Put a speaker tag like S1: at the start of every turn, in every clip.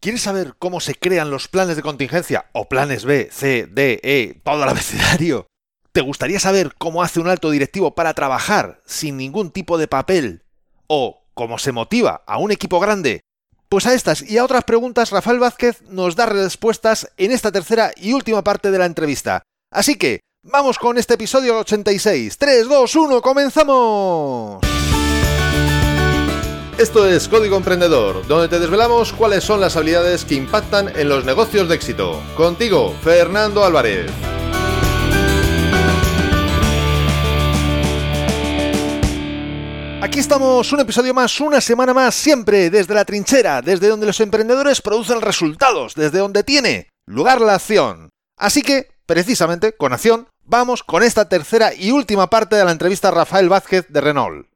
S1: ¿Quieres saber cómo se crean los planes de contingencia o planes B, C, D, E, todo el abecedario? ¿Te gustaría saber cómo hace un alto directivo para trabajar sin ningún tipo de papel? ¿O cómo se motiva a un equipo grande? Pues a estas y a otras preguntas Rafael Vázquez nos da respuestas en esta tercera y última parte de la entrevista. Así que, vamos con este episodio 86. 3, 2, 1, comenzamos. Esto es Código Emprendedor, donde te desvelamos cuáles son las habilidades que impactan en los negocios de éxito. Contigo, Fernando Álvarez. Aquí estamos, un episodio más, una semana más, siempre desde la trinchera, desde donde los emprendedores producen resultados, desde donde tiene lugar la acción. Así que, precisamente, con acción, vamos con esta tercera y última parte de la entrevista a Rafael Vázquez de Renault.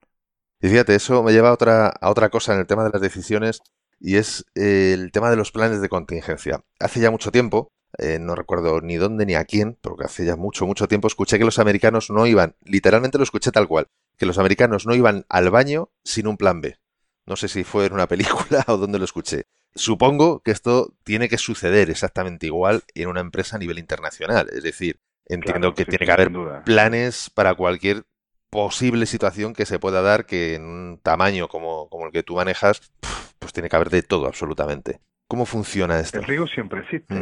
S1: Y fíjate, eso me lleva a otra, a otra cosa en el tema de las decisiones y es eh, el tema de los planes de contingencia. Hace ya mucho tiempo, eh, no recuerdo ni dónde ni a quién, porque hace ya mucho, mucho tiempo escuché que los americanos no iban, literalmente lo escuché tal cual, que los americanos no iban al baño sin un plan B. No sé si fue en una película o dónde lo escuché. Supongo que esto tiene que suceder exactamente igual en una empresa a nivel internacional. Es decir, entiendo que tiene que haber planes para cualquier posible situación que se pueda dar que en un tamaño como, como el que tú manejas, pues tiene que haber de todo absolutamente. ¿Cómo funciona esto?
S2: El riesgo siempre existe.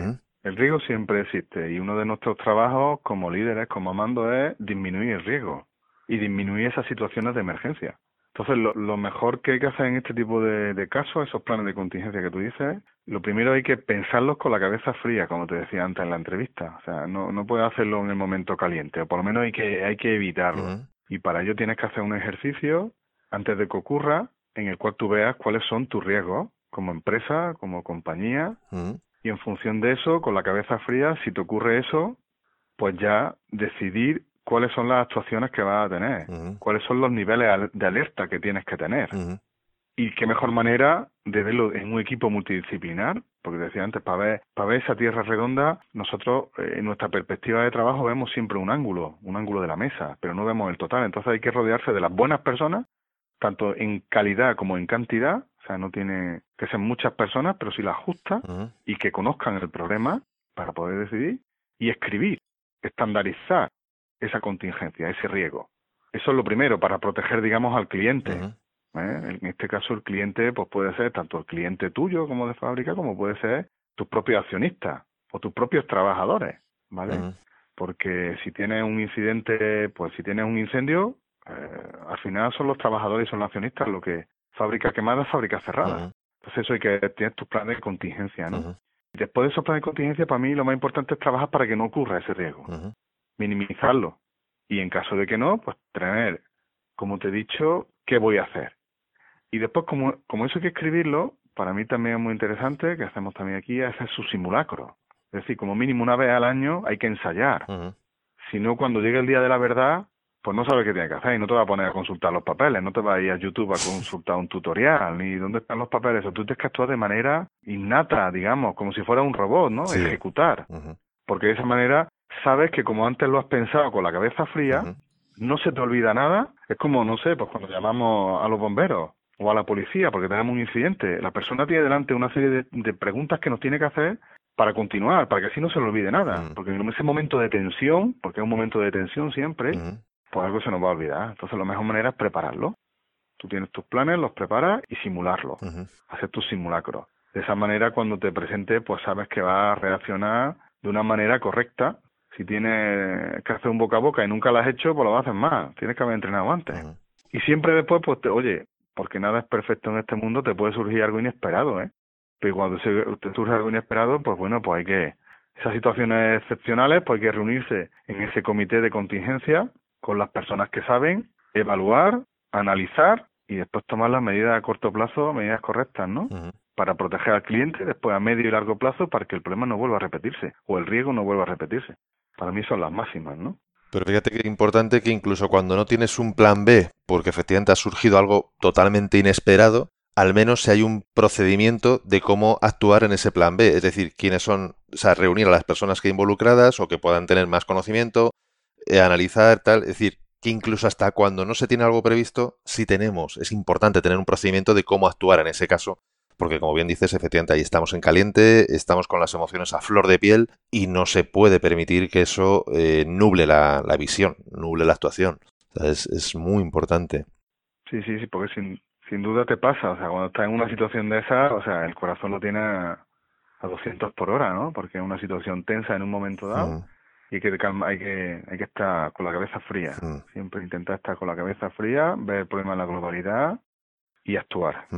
S2: El riesgo siempre existe y uno de nuestros trabajos como líderes, como mando, es disminuir el riesgo y disminuir esas situaciones de emergencia. Entonces, lo, mejor que hay que hacer en este tipo de, de, casos, esos planes de contingencia que tú dices, lo primero hay que pensarlos con la cabeza fría, como te decía antes en la entrevista. O sea, no, no puedes hacerlo en el momento caliente, o por lo menos hay que, hay que evitarlo. Y para ello tienes que hacer un ejercicio antes de que ocurra en el cual tú veas cuáles son tus riesgos como empresa, como compañía. Y en función de eso, con la cabeza fría, si te ocurre eso, pues ya decidir cuáles son las actuaciones que vas a tener, cuáles son los niveles de alerta que tienes que tener. Y qué mejor manera de verlo en un equipo multidisciplinar porque decía antes, para ver, para ver esa tierra redonda, nosotros eh, en nuestra perspectiva de trabajo vemos siempre un ángulo, un ángulo de la mesa, pero no vemos el total. Entonces hay que rodearse de las buenas personas, tanto en calidad como en cantidad, o sea, no tiene que ser muchas personas, pero sí las justas y que conozcan el problema para poder decidir y escribir, estandarizar esa contingencia, ese riesgo. Eso es lo primero para proteger, digamos, al cliente. ¿Eh? En este caso el cliente pues puede ser tanto el cliente tuyo como de fábrica como puede ser tus propios accionistas o tus propios trabajadores, ¿vale? Porque si tienes un incidente, pues si tienes un incendio, eh, al final son los trabajadores y son los accionistas lo que fábrica quemada, fábrica cerrada. Entonces eso hay que tener tus planes de contingencia, ¿no? Después de esos planes de contingencia, para mí lo más importante es trabajar para que no ocurra ese riesgo, minimizarlo. Y en caso de que no, pues tener, como te he dicho, qué voy a hacer. Y después, como, como eso hay que escribirlo, para mí también es muy interesante, que hacemos también aquí, es hacer su simulacro. Es decir, como mínimo una vez al año hay que ensayar. Si no, cuando llegue el día de la verdad, pues no sabes qué tiene que hacer y no te vas a poner a consultar los papeles, no te vas a ir a YouTube a consultar un tutorial, ni dónde están los papeles. O tú tienes que actuar de manera innata, digamos, como si fuera un robot, ¿no? Ejecutar. Porque de esa manera sabes que como antes lo has pensado con la cabeza fría, no se te olvida nada. Es como, no sé, pues cuando llamamos a los bomberos o a la policía porque tenemos un incidente, la persona tiene delante una serie de, preguntas que nos tiene que hacer para continuar, para que así no se le olvide nada. Porque en ese momento de tensión, porque es un momento de tensión siempre, pues algo se nos va a olvidar. Entonces la mejor manera es prepararlo. Tú tienes tus planes, los preparas y simularlos. Hacer tus simulacros. De esa manera cuando te presente, pues sabes que va a reaccionar de una manera correcta. Si tienes que hacer un boca a boca y nunca lo has hecho, pues lo hacer más. Tienes que haber entrenado antes. Y siempre después, pues, te, oye, porque nada es perfecto en este mundo, te puede surgir algo inesperado, ¿eh? Pero cuando se, te surge algo inesperado, pues bueno, pues hay que, esas situaciones excepcionales, pues hay que reunirse en ese comité de contingencia con las personas que saben, evaluar, analizar y después tomar las medidas a corto plazo, medidas correctas, ¿no? Para proteger al cliente, después a medio y largo plazo, para que el problema no vuelva a repetirse o el riesgo no vuelva a repetirse. Para mí son las máximas, ¿no?
S1: Pero fíjate que es importante que incluso cuando no tienes un plan B, porque efectivamente ha surgido algo totalmente inesperado, al menos si hay un procedimiento de cómo actuar en ese plan B, es decir, quiénes son, o sea, reunir a las personas que involucradas o que puedan tener más conocimiento, eh, analizar tal, es decir, que incluso hasta cuando no se tiene algo previsto, si tenemos, es importante tener un procedimiento de cómo actuar en ese caso, porque como bien dices, efectivamente ahí estamos en caliente, estamos con las emociones a flor de piel y no se puede permitir que eso eh, nuble la, visión, nuble la actuación. es, es muy importante.
S2: Sí, sí, sí, porque sin, sin duda te pasa, o sea, cuando estás en una situación de esa, o sea, el corazón lo tiene a, 200 por hora, ¿no? Porque es una situación tensa en un momento dado y que, hay que hay que estar con la cabeza fría. Siempre intentar estar con la cabeza fría, ver el problema en la globalidad y actuar.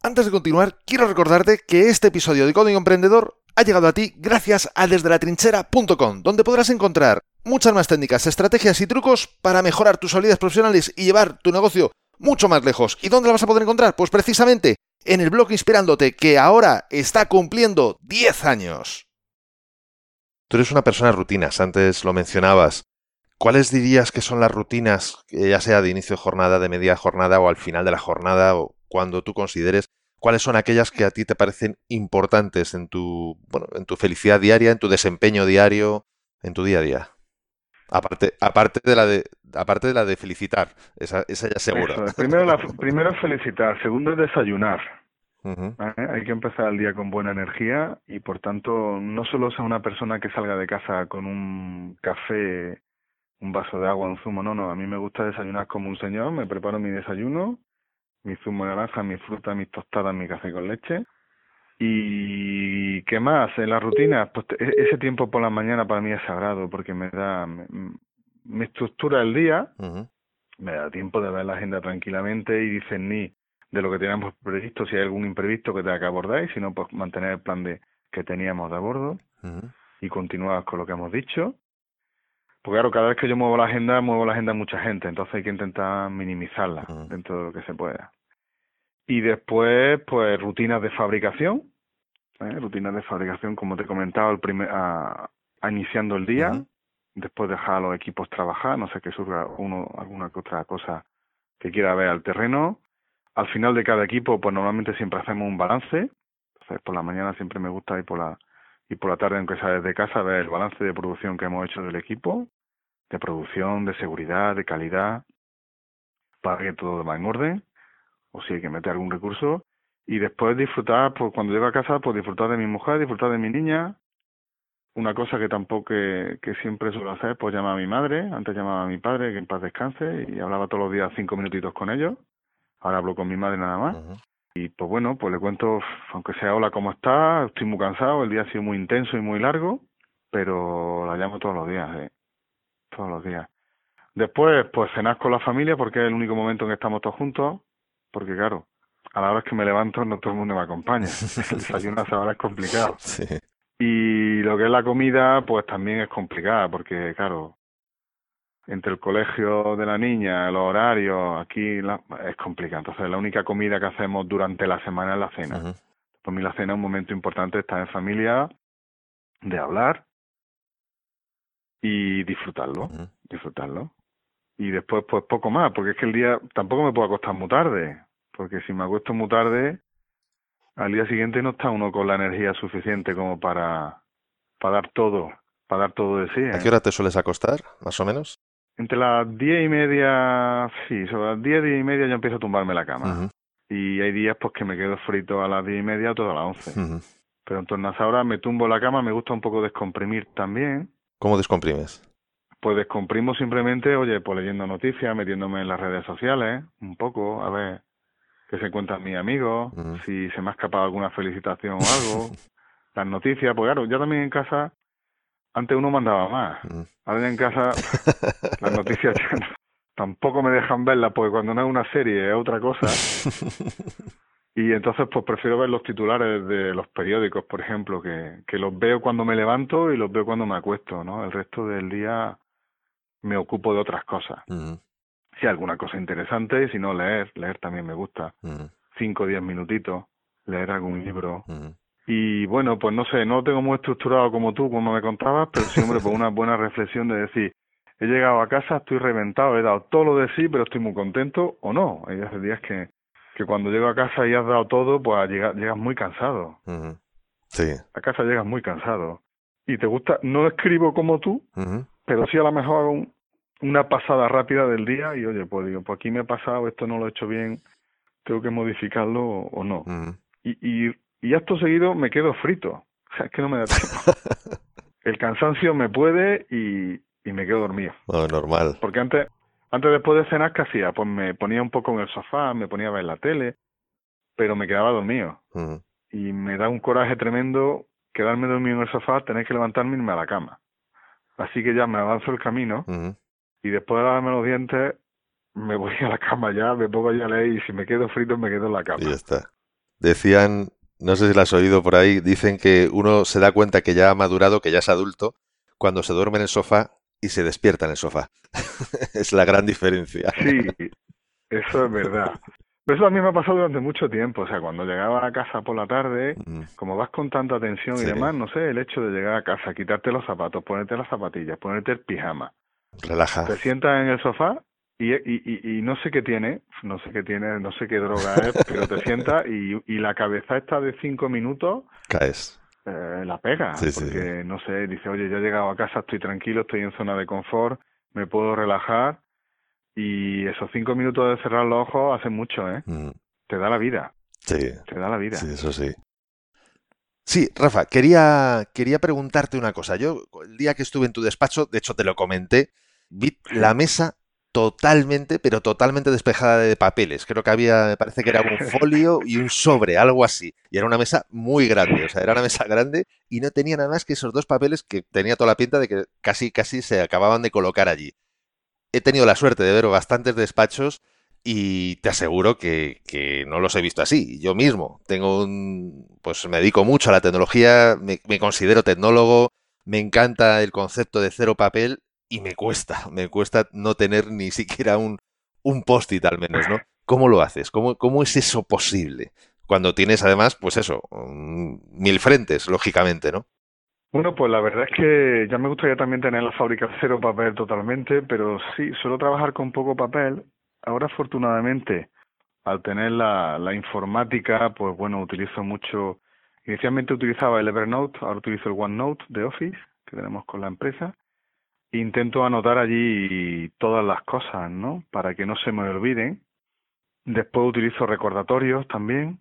S1: Antes de continuar, quiero recordarte que este episodio de Código Emprendedor ha llegado a ti gracias a desdelatrinchera.com, donde podrás encontrar muchas más técnicas, estrategias y trucos para mejorar tus habilidades profesionales y llevar tu negocio mucho más lejos. ¿Y dónde la vas a poder encontrar? Pues precisamente en el blog Inspirándote, que ahora está cumpliendo 10 años. Tú eres una persona de rutinas, antes lo mencionabas. ¿Cuáles dirías que son las rutinas, ya sea de inicio de jornada, de media jornada o al final de la jornada, o cuando tú consideres, cuáles son aquellas que a ti te parecen importantes en tu, bueno, en tu felicidad diaria, en tu desempeño diario, en tu día a día? Aparte, aparte de la de, aparte de la de felicitar, esa, esa ya segura.
S2: Primero, la, primero es felicitar, segundo es desayunar. Hay que empezar el día con buena energía y por tanto no solo sea una persona que salga de casa con un café, un vaso de agua, un zumo, no, no, a mí me gusta desayunar como un señor, me preparo mi desayuno, mi zumo de naranja, mi fruta, mis tostadas, mi café con leche. Y qué más en la rutina, pues e-, ese tiempo por la mañana para mí es sagrado porque me da, me, estructura el día, me da tiempo de ver la agenda tranquilamente y discernir de lo que teníamos previsto, si hay algún imprevisto que tenga que abordar y si no, pues mantener el plan de que teníamos de abordo y continuar con lo que hemos dicho. Porque claro, cada vez que yo muevo la agenda, muevo la agenda de mucha gente, entonces hay que intentar minimizarla dentro de lo que se pueda. Y después, pues rutinas de fabricación, ¿eh? rutinas de fabricación, como te he comentado, el primer, a, iniciando el día, después dejar a los equipos trabajar, no sé que surja uno, alguna que otra cosa que quiera ver al terreno. Al final de cada equipo, pues normalmente siempre hacemos un balance. Entonces, por la mañana siempre me gusta ir por la y por la tarde, aunque sea desde casa, ver el balance de producción que hemos hecho del equipo, de producción, de seguridad, de calidad, para que todo va en orden o si hay que meter algún recurso y después disfrutar, pues cuando llego a casa, pues disfrutar de mi mujer, disfrutar de mi niña. Una cosa que tampoco que, siempre suelo hacer, pues llamar a mi madre, antes llamaba a mi padre, que en paz descanse, y hablaba todos los días cinco minutitos con ellos. Ahora hablo con mi madre nada más. Y pues bueno, pues le cuento, aunque sea hola, ¿cómo está? Estoy muy cansado, el día ha sido muy intenso y muy largo, pero la llamo todos los días, ¿eh? Todos los días. Después, pues cenar con la familia, porque es el único momento en que estamos todos juntos porque claro, a la hora que me levanto no todo el mundo me acompaña. El desayuno a hora es complicado. Y lo que es la comida, pues también es complicada, porque claro, entre el colegio de la niña, los horarios, aquí es complicado. Entonces, la única comida que hacemos durante la semana es la cena. Para mí la cena es un momento importante, estar en familia, de hablar y disfrutarlo, disfrutarlo y después pues poco más, porque es que el día tampoco me puedo acostar muy tarde, porque si me acuesto muy tarde, al día siguiente no está uno con la energía suficiente como para, para dar todo, para dar todo de sí.
S1: ¿A ¿eh? qué hora te sueles acostar, más o menos?
S2: Entre las diez y media, sí, sobre las diez, diez y media ya empiezo a tumbarme la cama. Y hay días pues que me quedo frito a las diez y media o todas las once. Pero en torno a esa hora me tumbo la cama, me gusta un poco descomprimir también.
S1: ¿Cómo descomprimes?
S2: Pues descomprimo simplemente, oye, pues leyendo noticias, metiéndome en las redes sociales, un poco, a ver qué se encuentran mis amigos, si se me ha escapado alguna felicitación o algo, las noticias, pues claro, ya también en casa, antes uno mandaba más, ahora en casa las noticias tampoco me dejan verlas, porque cuando no es una serie es otra cosa. Y entonces pues prefiero ver los titulares de los periódicos, por ejemplo, que, que los veo cuando me levanto y los veo cuando me acuesto, ¿no? El resto del día me ocupo de otras cosas. Si hay alguna cosa interesante, si no, leer, leer también me gusta. Cinco o diez minutitos, leer algún libro. Y bueno, pues no sé, no lo tengo muy estructurado como tú, como me contabas, pero siempre por una buena reflexión de decir, he llegado a casa, estoy reventado, he dado todo lo de sí, pero estoy muy contento o no. Hay días que, que cuando llego a casa y has dado todo, pues llegas, llegas muy cansado.
S1: Sí.
S2: A casa llegas muy cansado. Y te gusta, no escribo como tú, pero sí a lo mejor hago una pasada rápida del día y oye, pues digo, pues aquí me he pasado, esto no lo he hecho bien, tengo que modificarlo o no. y, y, y acto seguido me quedo frito. O sea, es que no me da tiempo. el cansancio me puede y, y me quedo dormido.
S1: normal.
S2: Porque antes, antes después de cenar, ¿qué hacía? Pues me ponía un poco en el sofá, me ponía a ver la tele, pero me quedaba dormido. Y me da un coraje tremendo quedarme dormido en el sofá, tener que levantarme y irme a la cama. Así que ya me avanzo el camino y después de lavarme los dientes me voy a la cama ya, me pongo ya a leer y si me quedo frito me quedo en la cama.
S1: Y ya está. Decían, no sé si lo has oído por ahí, dicen que uno se da cuenta que ya ha madurado, que ya es adulto, cuando se duerme en el sofá y se despierta en el sofá. es la gran diferencia.
S2: Sí, eso es verdad. Pero eso a mí me ha pasado durante mucho tiempo. O sea, cuando llegaba a casa por la tarde, como vas con tanta tensión y demás, no sé, el hecho de llegar a casa, quitarte los zapatos, ponerte las zapatillas, ponerte el pijama.
S1: Relaja.
S2: Te sientas en el sofá y, y, y, no sé qué tiene, no sé qué tiene, no sé qué droga es, pero te sientas y, y la cabeza está de cinco minutos.
S1: Caes.
S2: Eh, la pega, porque no sé, dice, oye, ya he llegado a casa, estoy tranquilo, estoy en zona de confort, me puedo relajar y esos cinco minutos de cerrar los ojos hacen mucho, ¿eh? Mm. Te da la vida.
S1: Sí.
S2: Te da la vida.
S1: Sí, eso sí. Sí, Rafa, quería, quería preguntarte una cosa. Yo, el día que estuve en tu despacho, de hecho te lo comenté, vi la mesa totalmente, pero totalmente despejada de papeles. Creo que había, me parece que era un folio y un sobre, algo así. Y era una mesa muy grande, o sea, era una mesa grande y no tenía nada más que esos dos papeles que tenía toda la pinta de que casi, casi se acababan de colocar allí. He tenido la suerte de ver bastantes despachos y te aseguro que, no los he visto así. Yo mismo tengo un, pues me dedico mucho a la tecnología, me, me considero tecnólogo, me encanta el concepto de cero papel y me cuesta, me cuesta no tener ni siquiera un, un post-it al menos, ¿no? ¿Cómo lo haces? ¿Cómo, ¿Cómo es eso posible? Cuando tienes además, pues eso, mil frentes, lógicamente, ¿no?
S2: Bueno, pues la verdad es que ya me gustaría también tener la fábrica cero papel totalmente, pero sí, suelo trabajar con poco papel. Ahora, afortunadamente, al tener la, la informática, pues bueno, utilizo mucho. Inicialmente utilizaba el Evernote, ahora utilizo el OneNote de Office que tenemos con la empresa intento anotar allí todas las cosas, ¿no? Para que no se me olviden. Después utilizo recordatorios también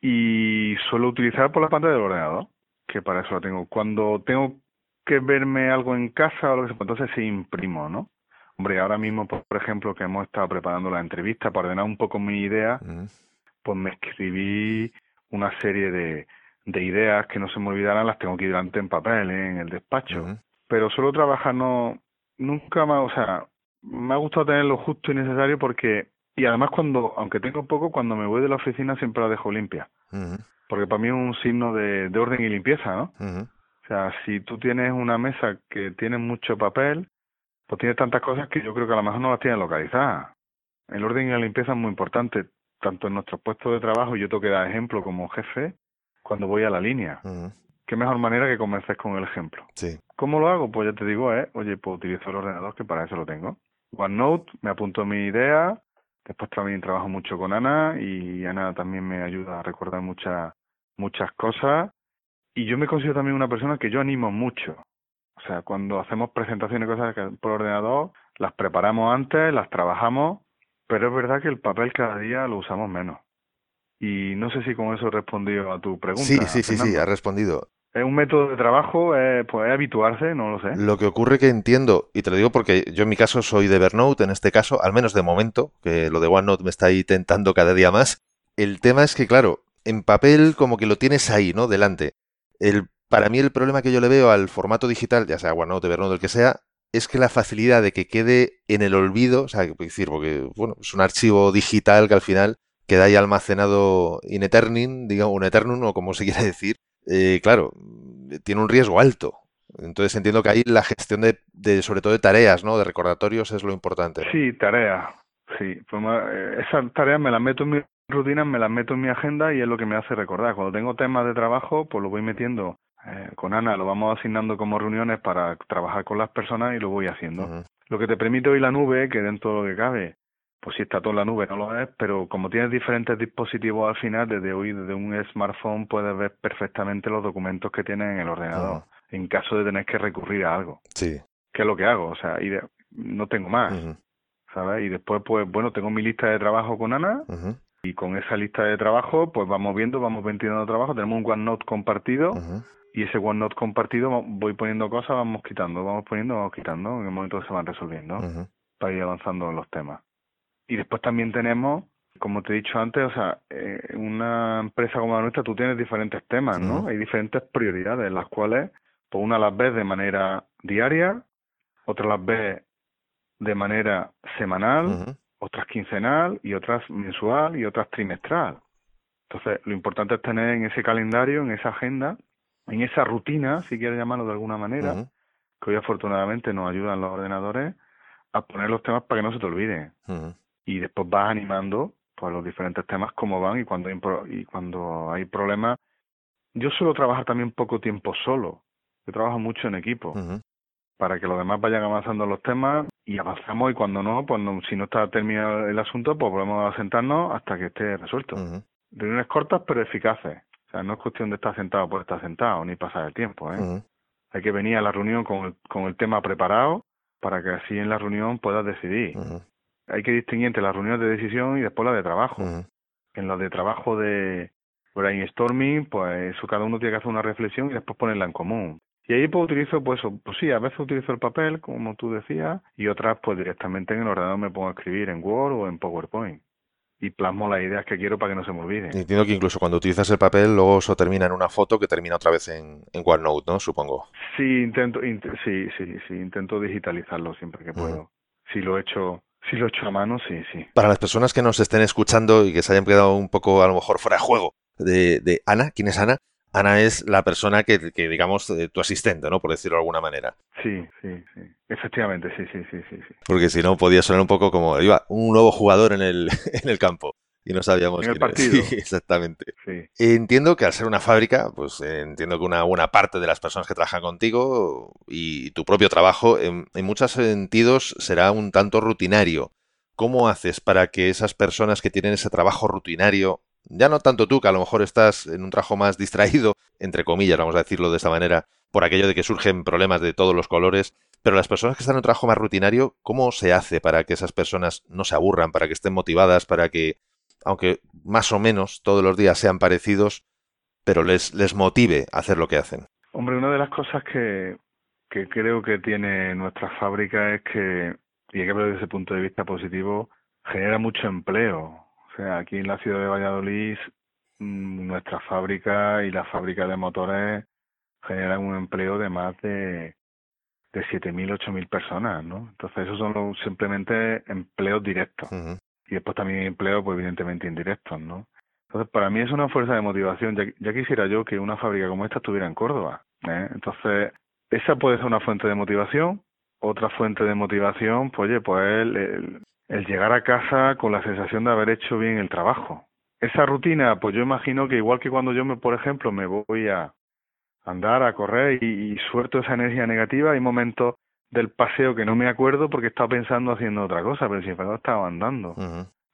S2: y suelo utilizar por la pantalla del ordenador, que para eso lo tengo. Cuando tengo que verme algo en casa o lo que sea, pues entonces sí imprimo, ¿no? Hombre, ahora mismo, por ejemplo, que hemos estado preparando la entrevista para ordenar un poco mi idea, pues me escribí una serie de, de ideas que no se me olvidaran, las tengo ir delante en papel, ¿eh? en el despacho pero solo trabajar no, nunca más, o sea, me ha gustado tener lo justo y necesario porque, y además cuando, aunque tengo poco, cuando me voy de la oficina siempre la dejo limpia. Porque para mí es un signo de, de orden y limpieza, ¿no? O sea, si tú tienes una mesa que tiene mucho papel, pues tienes tantas cosas que yo creo que a lo mejor no las tienes localizadas. El orden y la limpieza es muy importante, tanto en nuestros puestos de trabajo, yo tengo que dar ejemplo como jefe, cuando voy a la línea qué mejor manera que comences con el ejemplo.
S1: Sí.
S2: ¿Cómo lo hago? Pues ya te digo, eh, oye, pues utilizo el ordenador que para eso lo tengo. OneNote, me apunto mi idea, después también trabajo mucho con Ana y Ana también me ayuda a recordar muchas muchas cosas y yo me considero también una persona que yo animo mucho. O sea, cuando hacemos presentaciones y cosas por ordenador, las preparamos antes, las trabajamos, pero es verdad que el papel cada día lo usamos menos. Y no sé si con eso he respondido a tu pregunta.
S1: Sí, sí, sí, sí, ha respondido.
S2: Es un método de trabajo, eh, pues es habituarse, no lo sé.
S1: Lo que ocurre que entiendo, y te lo digo porque yo en mi caso soy de Evernote, en este caso, al menos de momento, que lo de OneNote me está ahí tentando cada día más. El tema es que, claro, en papel como que lo tienes ahí, ¿no? Delante. El, para mí el problema que yo le veo al formato digital, ya sea OneNote, Evernote, el que sea, es que la facilidad de que quede en el olvido, o sea, decir, porque, bueno, es un archivo digital que al final queda ahí almacenado in eternin, digamos, un eternum, o como se quiera decir, eh, claro, tiene un riesgo alto. Entonces entiendo que ahí la gestión de, de, sobre todo de tareas, ¿no? De recordatorios es lo importante.
S2: Sí, tareas. Sí, pues, eh, esas tareas me las meto en mi rutina, me las meto en mi agenda y es lo que me hace recordar. Cuando tengo temas de trabajo, pues lo voy metiendo eh, con Ana, lo vamos asignando como reuniones para trabajar con las personas y lo voy haciendo. Lo que te permite hoy la nube, que dentro de lo que cabe, pues si está todo en la nube no lo es, pero como tienes diferentes dispositivos al final, desde hoy, desde un smartphone, puedes ver perfectamente los documentos que tienes en el ordenador, en caso de tener que recurrir a algo.
S1: Sí.
S2: ¿Qué es lo que hago? O sea, y no tengo más, ¿sabes? Y después, pues bueno, tengo mi lista de trabajo con Ana, Y con esa lista de trabajo, pues vamos viendo, vamos ventilando trabajo, tenemos un OneNote compartido y ese OneNote compartido voy poniendo cosas, vamos quitando, vamos poniendo, vamos quitando, en el momento se van resolviendo para ir avanzando en los temas. Y después también tenemos, como te he dicho antes, o sea, eh, una empresa como la nuestra, tú tienes diferentes temas, ¿no? Hay diferentes prioridades, las cuales, pues una las ves de manera diaria, otras las ves de manera semanal, otras quincenal y otras mensual y otras trimestral. Entonces, lo importante es tener en ese calendario, en esa agenda, en esa rutina, si quieres llamarlo de alguna manera, que hoy afortunadamente nos ayudan los ordenadores a poner los temas para que no se te olviden. Y después vas animando pues los diferentes temas como van y cuando hay, y cuando hay problemas. Yo suelo trabajar también poco tiempo solo. Yo trabajo mucho en equipo para que los demás vayan avanzando los temas y avanzamos y cuando no, pues si no está terminado el asunto, pues volvemos a sentarnos hasta que esté resuelto. Reuniones cortas pero eficaces. O sea, no es cuestión de estar sentado por estar sentado, ni pasar el tiempo. ¿eh? Hay que venir a la reunión con el, con el tema preparado para que así en la reunión puedas decidir. Hay que distinguir entre las reuniones de decisión y después la de trabajo. En la de trabajo de brainstorming, pues eso cada uno tiene que hacer una reflexión y después ponerla en común. Y ahí pues utilizo, pues, pues sí, a veces utilizo el papel, como tú decías, y otras pues directamente en el ordenador me pongo a escribir en Word o en PowerPoint. Y plasmo las ideas que quiero para que no se me olviden.
S1: Entiendo que incluso cuando utilizas el papel, luego eso termina en una foto que termina otra vez en, en OneNote, ¿no? Supongo.
S2: Sí, intento, sí, sí, sí, intento digitalizarlo siempre que puedo. Si lo he hecho si lo he hecho a mano, sí, sí.
S1: Para las personas que nos estén escuchando y que se hayan quedado un poco a lo mejor fuera de juego de, de Ana, ¿quién es Ana? Ana es la persona que, digamos, eh, tu asistente, ¿no? Por decirlo de alguna manera.
S2: Sí, sí, sí. Efectivamente, sí, sí, sí, sí.
S1: Porque si no, podía sonar un poco como, iba, un nuevo jugador en el, en el campo. Y no sabíamos
S2: en el partido.
S1: Sí, exactamente. Entiendo que al ser una fábrica, pues eh, entiendo que una buena parte de las personas que trabajan contigo y tu propio trabajo, en, en muchos sentidos, será un tanto rutinario. ¿Cómo haces para que esas personas que tienen ese trabajo rutinario ya no tanto tú, que a lo mejor estás en un trabajo más distraído, entre comillas, vamos a decirlo de esta manera, por aquello de que surgen problemas de todos los colores, pero las personas que están en un trabajo más rutinario, ¿cómo se hace para que esas personas no se aburran, para que estén motivadas, para que, aunque más o menos todos los días sean parecidos, pero les, les motive a hacer lo que hacen?
S2: Hombre, una de las cosas que, que creo que tiene nuestra fábrica es que, y hay que verlo desde ese punto de vista positivo, genera mucho empleo. O sea, aquí en la ciudad de Valladolid, mm, nuestra fábrica y la fábrica de motores generan un empleo de más de, de 7.000, 8.000 personas, ¿no? Entonces, esos son simplemente empleos directos. Y después también empleos, pues, evidentemente, indirectos, ¿no? Entonces, para mí es una fuerza de motivación. Ya, ya quisiera yo que una fábrica como esta estuviera en Córdoba. ¿eh? Entonces, esa puede ser una fuente de motivación. Otra fuente de motivación, pues, oye, pues el, el llegar a casa con la sensación de haber hecho bien el trabajo. Esa rutina, pues yo imagino que igual que cuando yo, me, por ejemplo, me voy a andar, a correr y, suelto esa energía negativa, hay momentos del paseo que no me acuerdo porque estaba pensando haciendo otra cosa, pero sin embargo estaba andando.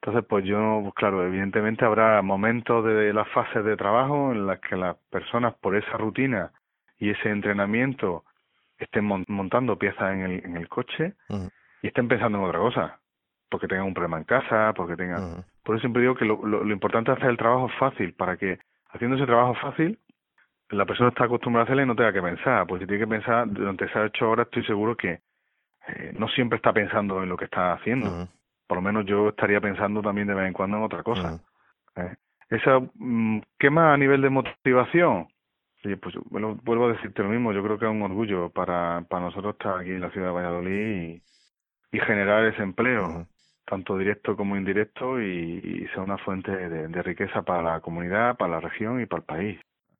S2: Entonces, pues yo, pues claro, evidentemente habrá momentos de las fases de trabajo en las que las personas por esa rutina y ese entrenamiento estén montando piezas en el, en el coche y estén pensando en otra cosa porque tengan un problema en casa, porque tengan... Por eso siempre digo que lo, lo, importante es hacer el trabajo fácil, para que haciendo ese trabajo fácil, la persona está acostumbrada a hacerlo y no tenga que pensar. Pues si tiene que pensar durante esas ocho horas, estoy seguro que eh, no siempre está pensando en lo que está haciendo. Por lo menos yo estaría pensando también de vez en cuando en otra cosa. ¿eh? Esa, mm, ¿Qué más a nivel de motivación? Sí, pues bueno, vuelvo a decirte lo mismo. Yo creo que es un orgullo para, para nosotros estar aquí en la ciudad de Valladolid y, y generar ese empleo tanto directo como indirecto, y, sea una fuente de, riqueza para la comunidad, para la región y para el país.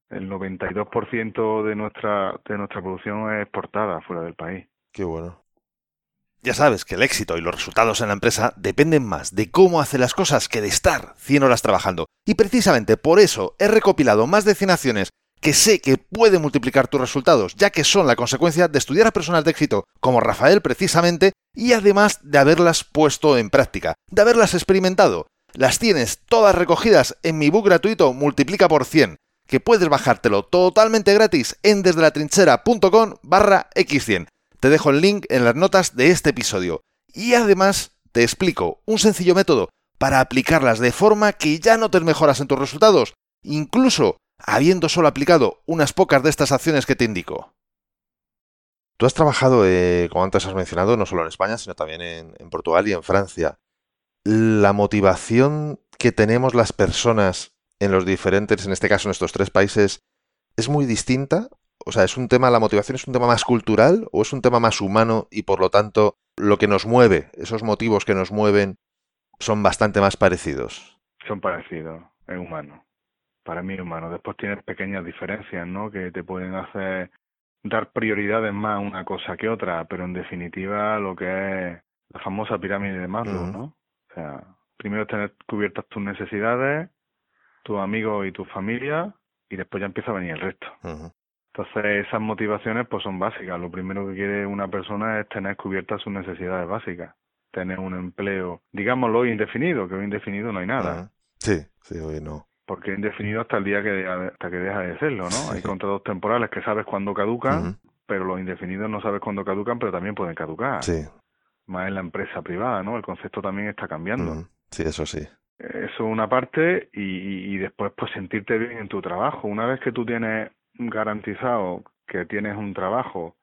S2: El 92% de nuestra, de nuestra producción es exportada fuera del país.
S1: Qué bueno. Ya sabes que el éxito y los resultados en la empresa dependen más de cómo hace las cosas que de estar 100 horas trabajando. Y precisamente por eso he recopilado más de 100 acciones que sé que pueden multiplicar tus resultados, ya que son la consecuencia de estudiar a personas de éxito, como Rafael precisamente, y además de haberlas puesto en práctica, de haberlas experimentado. Las tienes todas recogidas en mi book gratuito Multiplica por 100, que puedes bajártelo totalmente gratis en desde la trinchera.com barra x100. Te dejo el link en las notas de este episodio. Y además te explico un sencillo método para aplicarlas de forma que ya notes mejoras en tus resultados, incluso habiendo solo aplicado unas pocas de estas acciones que te indico. Tú has trabajado, eh, como antes has mencionado, no solo en España, sino también en, Portugal y en Francia. La motivación que tenemos las personas en los diferentes, en este caso en estos tres países, es muy distinta. O sea, es un tema, la motivación es un tema más cultural o es un tema más humano y por lo tanto lo que nos mueve, esos motivos que nos mueven, son bastante más parecidos.
S2: Son parecidos, es humano. Para mí humano. Después tienes pequeñas diferencias, ¿no? Que te pueden hacer dar prioridades más a una cosa que otra, pero en definitiva lo que es la famosa pirámide de Maslow, ¿no? O sea, primero tener cubiertas tus necesidades, tus amigos y tu familia, y después ya empieza a venir el resto. Entonces esas motivaciones pues son básicas. Lo primero que quiere una persona es tener cubiertas sus necesidades básicas, tener un empleo, digámoslo indefinido, que hoy indefinido no hay nada.
S1: Sí, sí, hoy no
S2: porque indefinido hasta el día que hasta que deja de serlo, ¿no? Hay contratos temporales que sabes cuándo caducan, pero los indefinidos no sabes cuándo caducan, pero también pueden caducar.
S1: Sí.
S2: Más en la empresa privada, ¿no? El concepto también está cambiando.
S1: Sí, eso sí.
S2: Eso una parte y, y después pues sentirte bien en tu trabajo. Una vez que tú tienes garantizado que tienes un trabajo,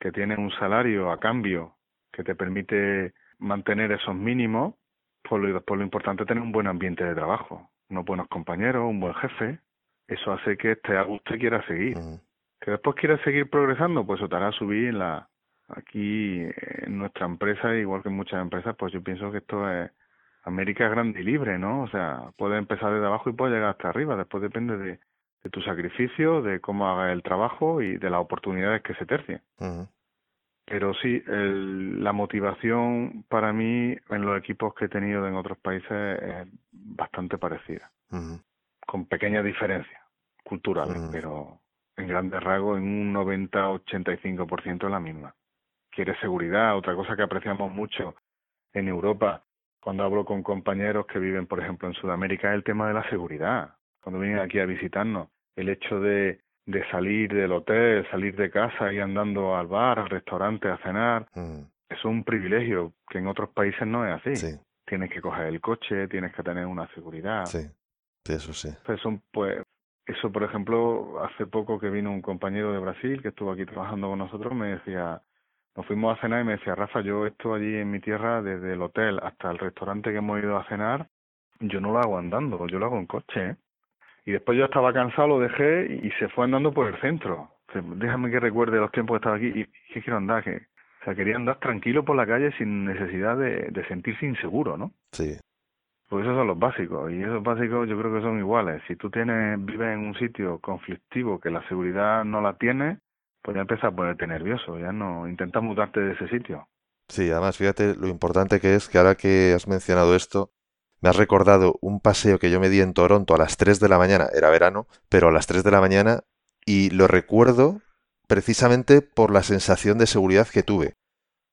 S2: que tienes un salario a cambio que te permite mantener esos mínimos, pues lo, pues lo importante es tener un buen ambiente de trabajo unos buenos compañeros, un buen jefe, eso hace que esté a gusto y quiera seguir. Que después quiera seguir progresando, pues eso te hará subir en la... Aquí en nuestra empresa, igual que en muchas empresas, pues yo pienso que esto es... América es grande y libre, ¿no? O sea, puedes empezar desde abajo y puedes llegar hasta arriba. Después depende de, de tu sacrificio, de cómo hagas el trabajo y de las oportunidades que se tercien. Pero sí, el, la motivación para mí en los equipos que he tenido en otros países es bastante parecida, con pequeñas diferencias culturales, pero en grandes rasgos en un 90-85% es la misma. Quiere seguridad, otra cosa que apreciamos mucho en Europa cuando hablo con compañeros que viven, por ejemplo, en Sudamérica, es el tema de la seguridad. Cuando vienen aquí a visitarnos, el hecho de de salir del hotel, salir de casa y andando al bar, al restaurante a cenar. Mm. Es un privilegio que en otros países no es así. Tienes que coger el coche, tienes que tener una seguridad.
S1: Sí, eso sí.
S2: Eso, pues, eso, por ejemplo, hace poco que vino un compañero de Brasil que estuvo aquí trabajando con nosotros, me decía, nos fuimos a cenar y me decía, Rafa, yo estoy allí en mi tierra, desde el hotel hasta el restaurante que hemos ido a cenar, yo no lo hago andando, yo lo hago en coche. ¿eh? Y después yo estaba cansado, lo dejé y se fue andando por el centro. déjame que recuerde los tiempos que estaba aquí y que quiero andar, que o sea, quería andar tranquilo por la calle sin necesidad de, de sentirse inseguro, ¿no?
S1: Sí.
S2: Pues esos son los básicos y esos básicos yo creo que son iguales. Si tú tienes vives en un sitio conflictivo que la seguridad no la tiene, pues ya empiezas a ponerte nervioso, ya no intentas mudarte de ese sitio.
S1: Sí, además fíjate lo importante que es que ahora que has mencionado esto, me has recordado un paseo que yo me di en Toronto a las 3 de la mañana, era verano, pero a las 3 de la mañana, y lo recuerdo precisamente por la sensación de seguridad que tuve.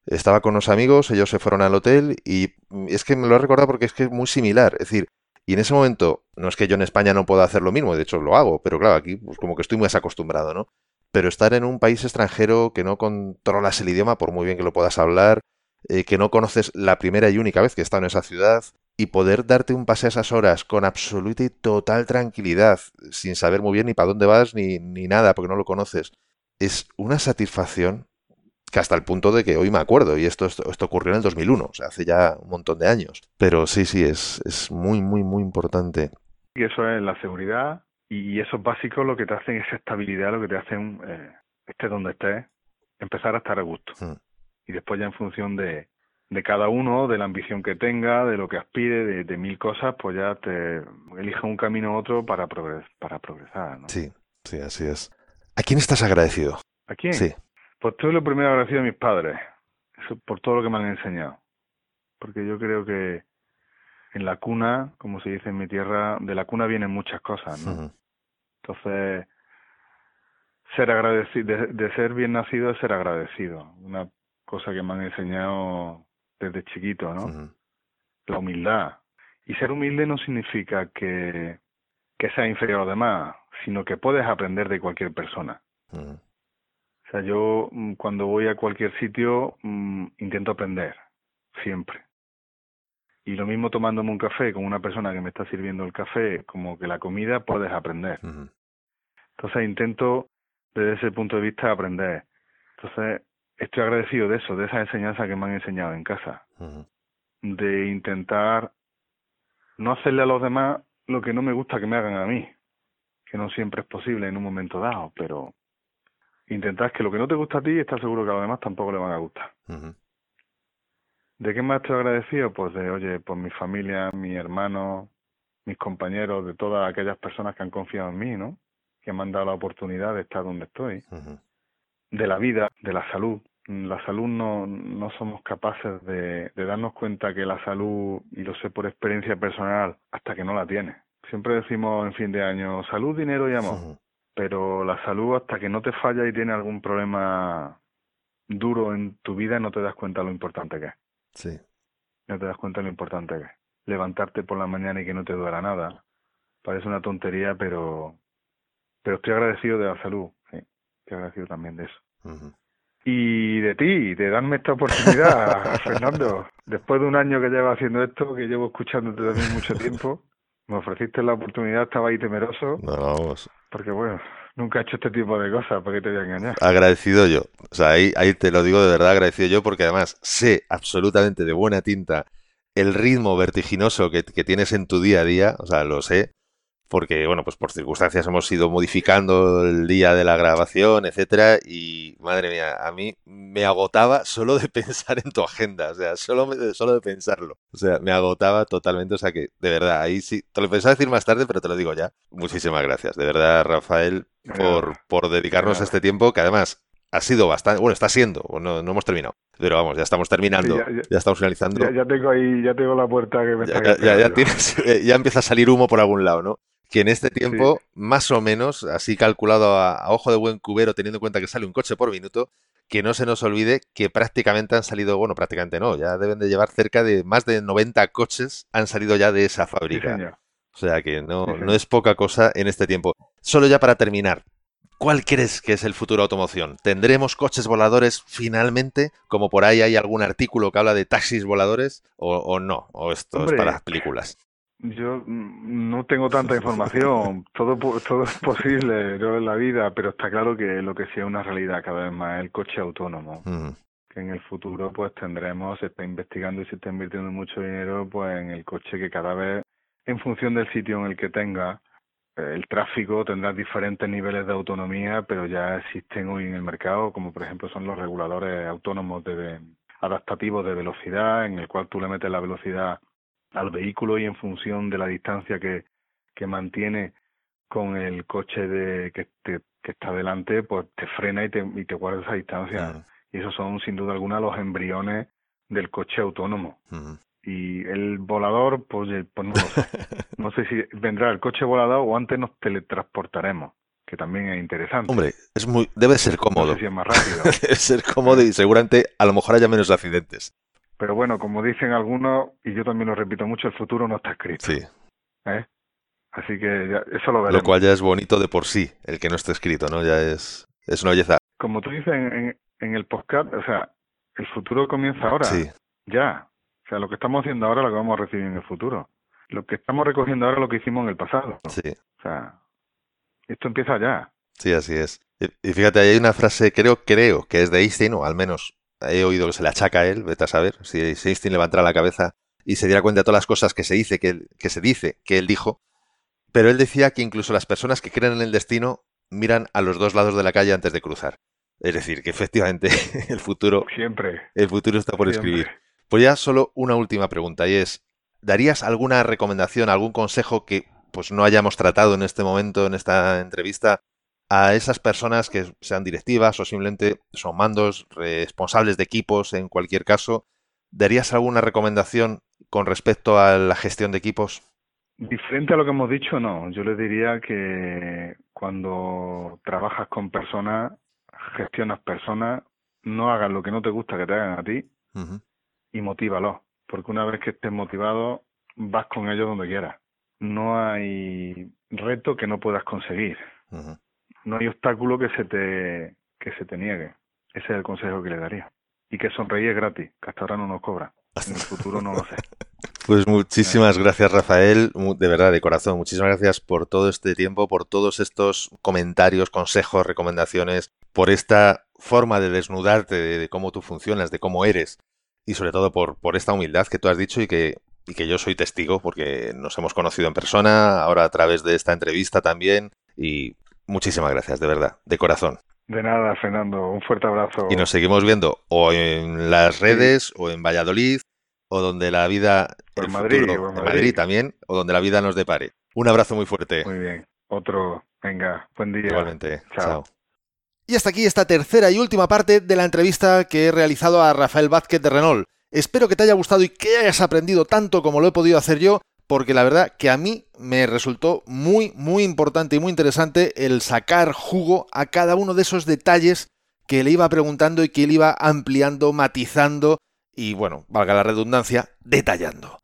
S1: Estaba con unos amigos, ellos se fueron al hotel y es que me lo he recordado porque es que es muy similar. Es decir, y en ese momento, no es que yo en España no pueda hacer lo mismo, de hecho lo hago, pero claro, aquí pues como que estoy muy acostumbrado, ¿no? Pero estar en un país extranjero que no controlas el idioma, por muy bien que lo puedas hablar, eh, que no conoces la primera y única vez que he estado en esa ciudad, y poder darte un pase a esas horas con absoluta y total tranquilidad, sin saber muy bien ni para dónde vas ni, ni nada, porque no lo conoces, es una satisfacción que hasta el punto de que hoy me acuerdo, y esto, esto, ocurrió en el 2001, o sea, hace ya un montón de años. Pero sí, sí, es, es muy, muy, muy importante.
S2: Y eso es la seguridad, y eso es básico, lo que te hacen esa estabilidad, lo que te hacen, eh, estés donde estés, empezar a estar a gusto. Mm. Y después ya en función de, de cada uno, de la ambición que tenga, de lo que aspire, de, mil cosas, pues ya te elige un camino u otro para, progres, para progresar. ¿no?
S1: Sí, sí, así es. ¿A quién estás agradecido?
S2: ¿A quién?
S1: Sí.
S2: Pues estoy lo primero agradecido a mis padres, por todo lo que me han enseñado. Porque yo creo que en la cuna, como se dice en mi tierra, de la cuna vienen muchas cosas, ¿no? Entonces, ser agradecido, de, de, ser bien nacido es ser agradecido. Una cosa que me han enseñado desde chiquito, ¿no? La humildad. Y ser humilde no significa que, que sea inferior a los demás, sino que puedes aprender de cualquier persona. O sea, yo mm, cuando voy a cualquier sitio mm, intento aprender, siempre. Y lo mismo tomándome un café con una persona que me está sirviendo el café, como que la comida puedes aprender. Entonces intento desde ese punto de vista aprender. Entonces estoy agradecido de eso, de esa enseñanza que me han enseñado en casa. De intentar no hacerle a los demás lo que no me gusta que me hagan a mí. Que no siempre es posible en un momento dado, pero intentar que lo que no te gusta a ti, estás seguro que a los demás tampoco le van a gustar. ¿De qué más estoy agradecido? Pues de, oye, pues mi familia, mi hermano, mis compañeros, de todas aquellas personas que han confiado en mí, ¿no? Que me han dado la oportunidad de estar donde estoy. De la vida, de la salud. La salud no, no somos capaces de, de darnos cuenta que la salud, y lo sé por experiencia personal, hasta que no la tienes. Siempre decimos en fin de año, salud, dinero y amor pero la salud hasta que no te falla y tiene algún problema duro en tu vida no te das cuenta lo importante que es.
S1: Sí.
S2: No te das cuenta lo importante que es. Levantarte por la mañana y que no te duela nada. Parece una tontería, pero pero estoy agradecido de la salud, Estoy agradecido también de eso. Y de ti, de darme esta oportunidad, Fernando. Después de un año que llevo haciendo esto, que llevo escuchándote también mucho tiempo, me ofreciste la oportunidad, estaba ahí temeroso.
S1: No, vamos.
S2: Porque bueno, nunca he hecho este tipo de cosas, ¿para qué te voy a engañar?
S1: Agradecido yo. O sea, ahí, ahí te lo digo de verdad, agradecido yo, porque además sé absolutamente de buena tinta el ritmo vertiginoso que, que tienes en tu día a día, o sea, lo sé porque, bueno, pues por circunstancias hemos ido modificando el día de la grabación, etcétera, y madre mía, a mí me agotaba solo de pensar en tu agenda, o sea, solo, solo de pensarlo. O sea, me agotaba totalmente, o sea que, de verdad, ahí sí, te lo pensaba decir más tarde, pero te lo digo ya. Muchísimas gracias, de verdad, Rafael, por, por dedicarnos a este tiempo, que además ha sido bastante, bueno, está siendo, no, no hemos terminado, pero vamos, ya estamos terminando, ya, estamos finalizando.
S2: Ya, tengo ahí, ya tengo la puerta que me
S1: está ya, ya, tienes, ya empieza a salir humo por algún lado, ¿no? Que en este tiempo, más o menos, así calculado a, ojo de buen cubero, teniendo en cuenta que sale un coche por minuto, que no se nos olvide que prácticamente han salido, bueno, prácticamente no, ya deben de llevar cerca de más de 90 coches han salido ya de esa fábrica. o sea que no, no es poca cosa en este tiempo. Solo ya para terminar, ¿Cuál crees que es el futuro de automoción? ¿Tendremos coches voladores finalmente? Como por ahí hay algún artículo que habla de taxis voladores, o, no, o esto es para las películas.
S2: Yo no tengo tanta información, todo todo es posible en la vida, pero está claro que lo que sea una realidad cada vez más es el coche autónomo. Mm. Que en el futuro pues tendremos, se está investigando y se está invirtiendo mucho dinero pues en el coche que cada vez, en función del sitio en el que tenga, eh, el tráfico tendrá diferentes niveles de autonomía, pero ya existen hoy en el mercado, como por ejemplo son los reguladores autónomos de adaptativos de velocidad, en el cual tú le metes la velocidad al vehículo y en función de la distancia que, que mantiene con el coche de que, que está delante, pues te frena y te, y te guarda esa distancia. Y esos son sin duda alguna los embriones del coche autónomo. Y el volador, pues, eh, pues no sé. no sé si vendrá el coche volador o antes nos teletransportaremos que también es interesante.
S1: Hombre, es muy, debe ser cómodo.
S2: es más rápido.
S1: debe ser cómodo y seguramente a lo mejor haya menos accidentes.
S2: Pero bueno, como dicen algunos, y yo también lo repito mucho, el futuro no está escrito.
S1: Sí.
S2: ¿Eh? Así que ya, eso lo veremos.
S1: Lo cual ya es bonito de por sí, el que no esté escrito, ¿no? Ya es, es una belleza.
S2: Como tú dices en, en, el podcast, o sea, el futuro comienza ahora.
S1: Sí.
S2: Ya. O sea, lo que estamos haciendo ahora lo que vamos a recibir en el futuro. Lo que estamos recogiendo ahora es lo que hicimos en el pasado.
S1: Sí.
S2: O sea, esto empieza ya.
S1: Sí, así es. Y, fíjate, hay una frase, creo, creo que es de Einstein, o al menos he oído que se le achaca a él, vete a saber, si Einstein levantara la cabeza y se diera cuenta de todas las cosas que se dice que, que se dice que él dijo, pero él decía que incluso las personas que creen en el destino miran a los dos lados de la calle antes de cruzar. Es decir, que efectivamente el futuro
S2: siempre
S1: el futuro está por escribir. Pues ya solo una última pregunta y es ¿darías alguna recomendación, algún consejo que pues no hayamos tratado en este momento en esta entrevista a esas personas que sean directivas o simplemente son mandos, responsables de equipos en cualquier caso, ¿darías alguna recomendación con respecto a la gestión de equipos?
S2: Diferente a lo que hemos dicho, no. Yo les diría que cuando trabajas con personas, gestionas personas, no hagas lo que no te gusta que te hagan a ti y motívalos. Porque una vez que estés motivado, vas con ellos donde quieras. No hay reto que no puedas conseguir no hay obstáculo que se te que se te niegue. Ese es el consejo que le daría. Y que sonreír es gratis, que hasta ahora no nos cobra. En el futuro no lo sé.
S1: Pues muchísimas gracias, Rafael, de verdad, de corazón. Muchísimas gracias por todo este tiempo, por todos estos comentarios, consejos, recomendaciones, por esta forma de desnudarte de, cómo tú funcionas, de cómo eres y sobre todo por, por esta humildad que tú has dicho y que, y que yo soy testigo porque nos hemos conocido en persona, ahora a través de esta entrevista también y muchísimas gracias, de verdad, de corazón.
S2: De nada, Fernando, un fuerte abrazo.
S1: Y nos seguimos viendo o en las redes o en Valladolid o donde la vida...
S2: en Madrid, en
S1: Madrid. también, o donde la vida nos depare. Un abrazo muy fuerte.
S2: Muy bien. Otro, venga, buen día.
S1: Igualmente. Chao. Y hasta aquí esta tercera y última parte de la entrevista que he realizado a Rafael Vázquez de Renault. Espero que te haya gustado y que hayas aprendido tanto como lo he podido hacer yo, porque la verdad que a mí me resultó muy, muy importante y muy interesante el sacar jugo a cada uno de esos detalles que le iba preguntando y que él iba ampliando, matizando y bueno, valga la redundancia, detallando.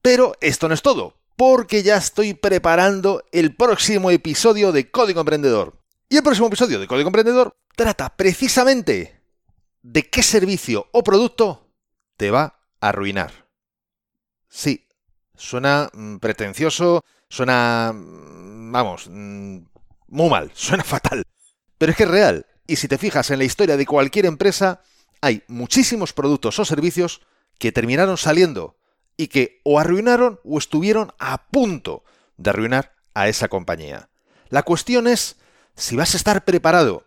S1: Pero esto no es todo, porque ya estoy preparando el próximo episodio de Código Emprendedor. Y el próximo episodio de Código Emprendedor trata precisamente de qué servicio o producto te va a arruinar. Sí, suena mm, pretencioso, suena, mm, vamos, mm, muy mal, suena fatal. Pero es que es real. Y si te fijas en la historia de cualquier empresa, hay muchísimos productos o servicios que terminaron saliendo y que o arruinaron o estuvieron a punto de arruinar a esa compañía. La cuestión es si vas a estar preparado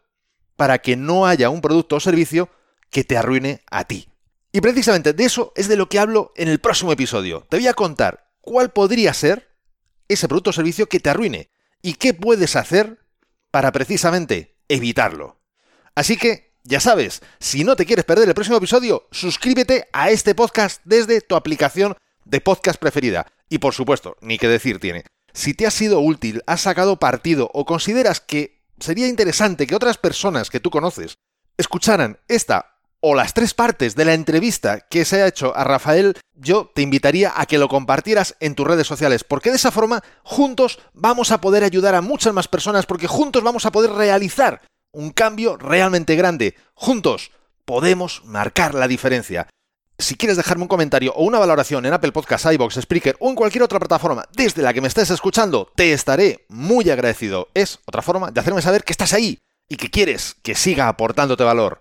S1: para que no haya un producto o servicio que te arruine a ti. Y precisamente de eso es de lo que hablo en el próximo episodio. Te voy a contar cuál podría ser ese producto o servicio que te arruine y qué puedes hacer para precisamente evitarlo. Así que ya sabes, si no te quieres perder el próximo episodio, suscríbete a este podcast desde tu aplicación de podcast preferida. Y por supuesto, ni qué decir tiene. Si te ha sido útil, has sacado partido o consideras que sería interesante que otras personas que tú conoces escucharan esta o las tres partes de la entrevista que se ha hecho a Rafael, yo te invitaría a que lo compartieras en tus redes sociales, porque de esa forma juntos vamos a poder ayudar a muchas más personas, porque juntos vamos a poder realizar un cambio realmente grande. Juntos podemos marcar la diferencia. Si quieres dejarme un comentario o una valoración en Apple Podcasts, iBox, Spreaker o en cualquier otra plataforma desde la que me estés escuchando, te estaré muy agradecido. Es otra forma de hacerme saber que estás ahí y que quieres que siga aportándote valor.